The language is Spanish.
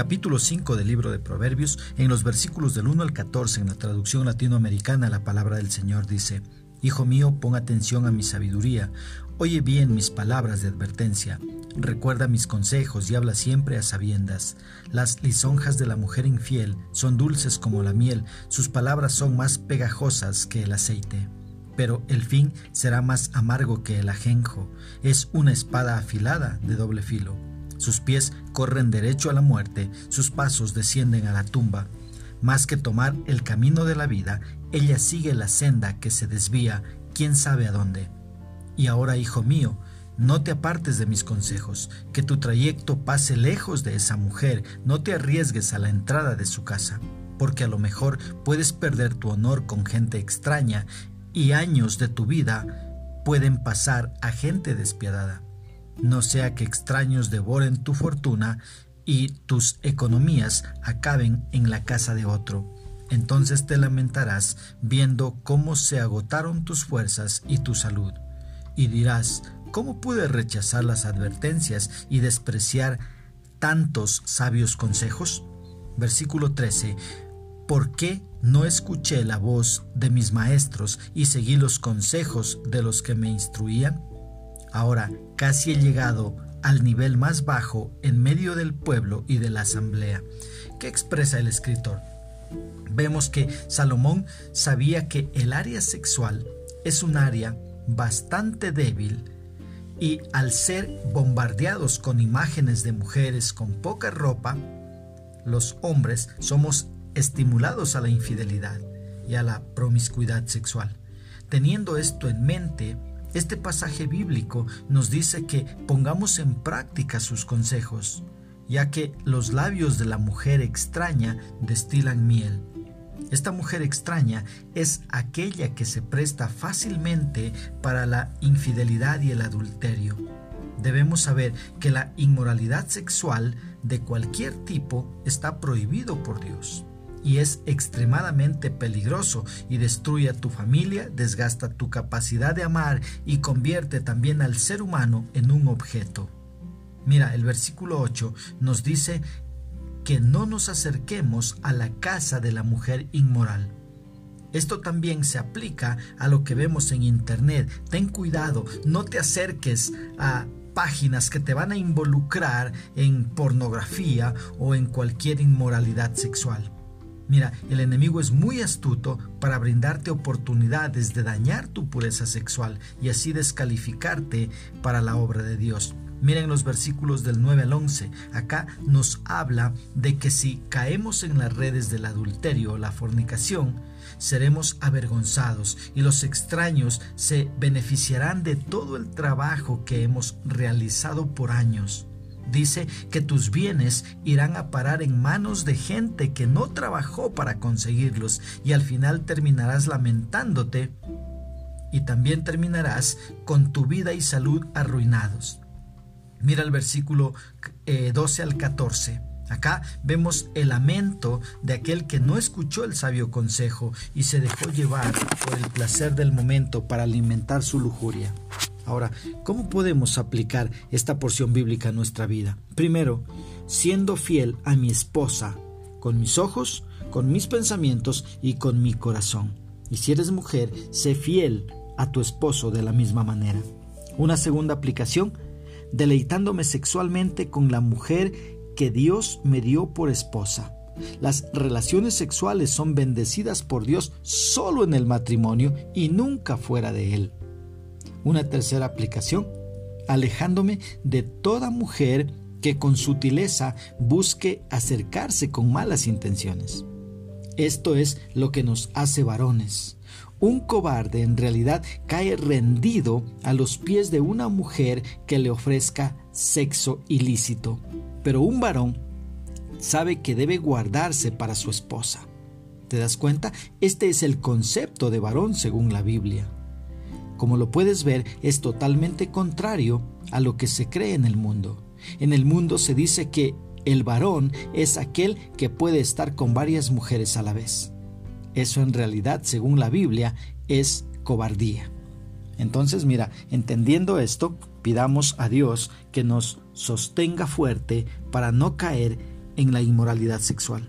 capítulo 5 del libro de Proverbios, en los versículos del 1 al 14, en la traducción latinoamericana, la palabra del Señor dice, Hijo mío, pon atención a mi sabiduría, oye bien mis palabras de advertencia, recuerda mis consejos y habla siempre a sabiendas. Las lisonjas de la mujer infiel son dulces como la miel, sus palabras son más pegajosas que el aceite. Pero el fin será más amargo que el ajenjo, es una espada afilada de doble filo. Sus pies corren derecho a la muerte, sus pasos descienden a la tumba. Más que tomar el camino de la vida, ella sigue la senda que se desvía, quién sabe a dónde. Y ahora, hijo mío, no te apartes de mis consejos, que tu trayecto pase lejos de esa mujer, no te arriesgues a la entrada de su casa, porque a lo mejor puedes perder tu honor con gente extraña y años de tu vida pueden pasar a gente despiadada. No sea que extraños devoren tu fortuna y tus economías acaben en la casa de otro. Entonces te lamentarás viendo cómo se agotaron tus fuerzas y tu salud. Y dirás, ¿cómo pude rechazar las advertencias y despreciar tantos sabios consejos? Versículo 13. ¿Por qué no escuché la voz de mis maestros y seguí los consejos de los que me instruían? Ahora casi he llegado al nivel más bajo en medio del pueblo y de la asamblea. ¿Qué expresa el escritor? Vemos que Salomón sabía que el área sexual es un área bastante débil y al ser bombardeados con imágenes de mujeres con poca ropa, los hombres somos estimulados a la infidelidad y a la promiscuidad sexual. Teniendo esto en mente, este pasaje bíblico nos dice que pongamos en práctica sus consejos, ya que los labios de la mujer extraña destilan miel. Esta mujer extraña es aquella que se presta fácilmente para la infidelidad y el adulterio. Debemos saber que la inmoralidad sexual de cualquier tipo está prohibido por Dios y es extremadamente peligroso y destruye a tu familia, desgasta tu capacidad de amar y convierte también al ser humano en un objeto. Mira, el versículo 8 nos dice que no nos acerquemos a la casa de la mujer inmoral. Esto también se aplica a lo que vemos en Internet. Ten cuidado, no te acerques a páginas que te van a involucrar en pornografía o en cualquier inmoralidad sexual. Mira, el enemigo es muy astuto para brindarte oportunidades de dañar tu pureza sexual y así descalificarte para la obra de Dios. Miren los versículos del 9 al 11. Acá nos habla de que si caemos en las redes del adulterio o la fornicación, seremos avergonzados y los extraños se beneficiarán de todo el trabajo que hemos realizado por años. Dice que tus bienes irán a parar en manos de gente que no trabajó para conseguirlos y al final terminarás lamentándote y también terminarás con tu vida y salud arruinados. Mira el versículo 12 eh, al 14. Acá vemos el lamento de aquel que no escuchó el sabio consejo y se dejó llevar por el placer del momento para alimentar su lujuria. Ahora, ¿cómo podemos aplicar esta porción bíblica a nuestra vida? Primero, siendo fiel a mi esposa, con mis ojos, con mis pensamientos y con mi corazón. Y si eres mujer, sé fiel a tu esposo de la misma manera. Una segunda aplicación, deleitándome sexualmente con la mujer que Dios me dio por esposa. Las relaciones sexuales son bendecidas por Dios solo en el matrimonio y nunca fuera de él. Una tercera aplicación, alejándome de toda mujer que con sutileza busque acercarse con malas intenciones. Esto es lo que nos hace varones. Un cobarde en realidad cae rendido a los pies de una mujer que le ofrezca sexo ilícito, pero un varón sabe que debe guardarse para su esposa. ¿Te das cuenta? Este es el concepto de varón según la Biblia. Como lo puedes ver, es totalmente contrario a lo que se cree en el mundo. En el mundo se dice que el varón es aquel que puede estar con varias mujeres a la vez. Eso en realidad, según la Biblia, es cobardía. Entonces, mira, entendiendo esto, pidamos a Dios que nos sostenga fuerte para no caer en la inmoralidad sexual.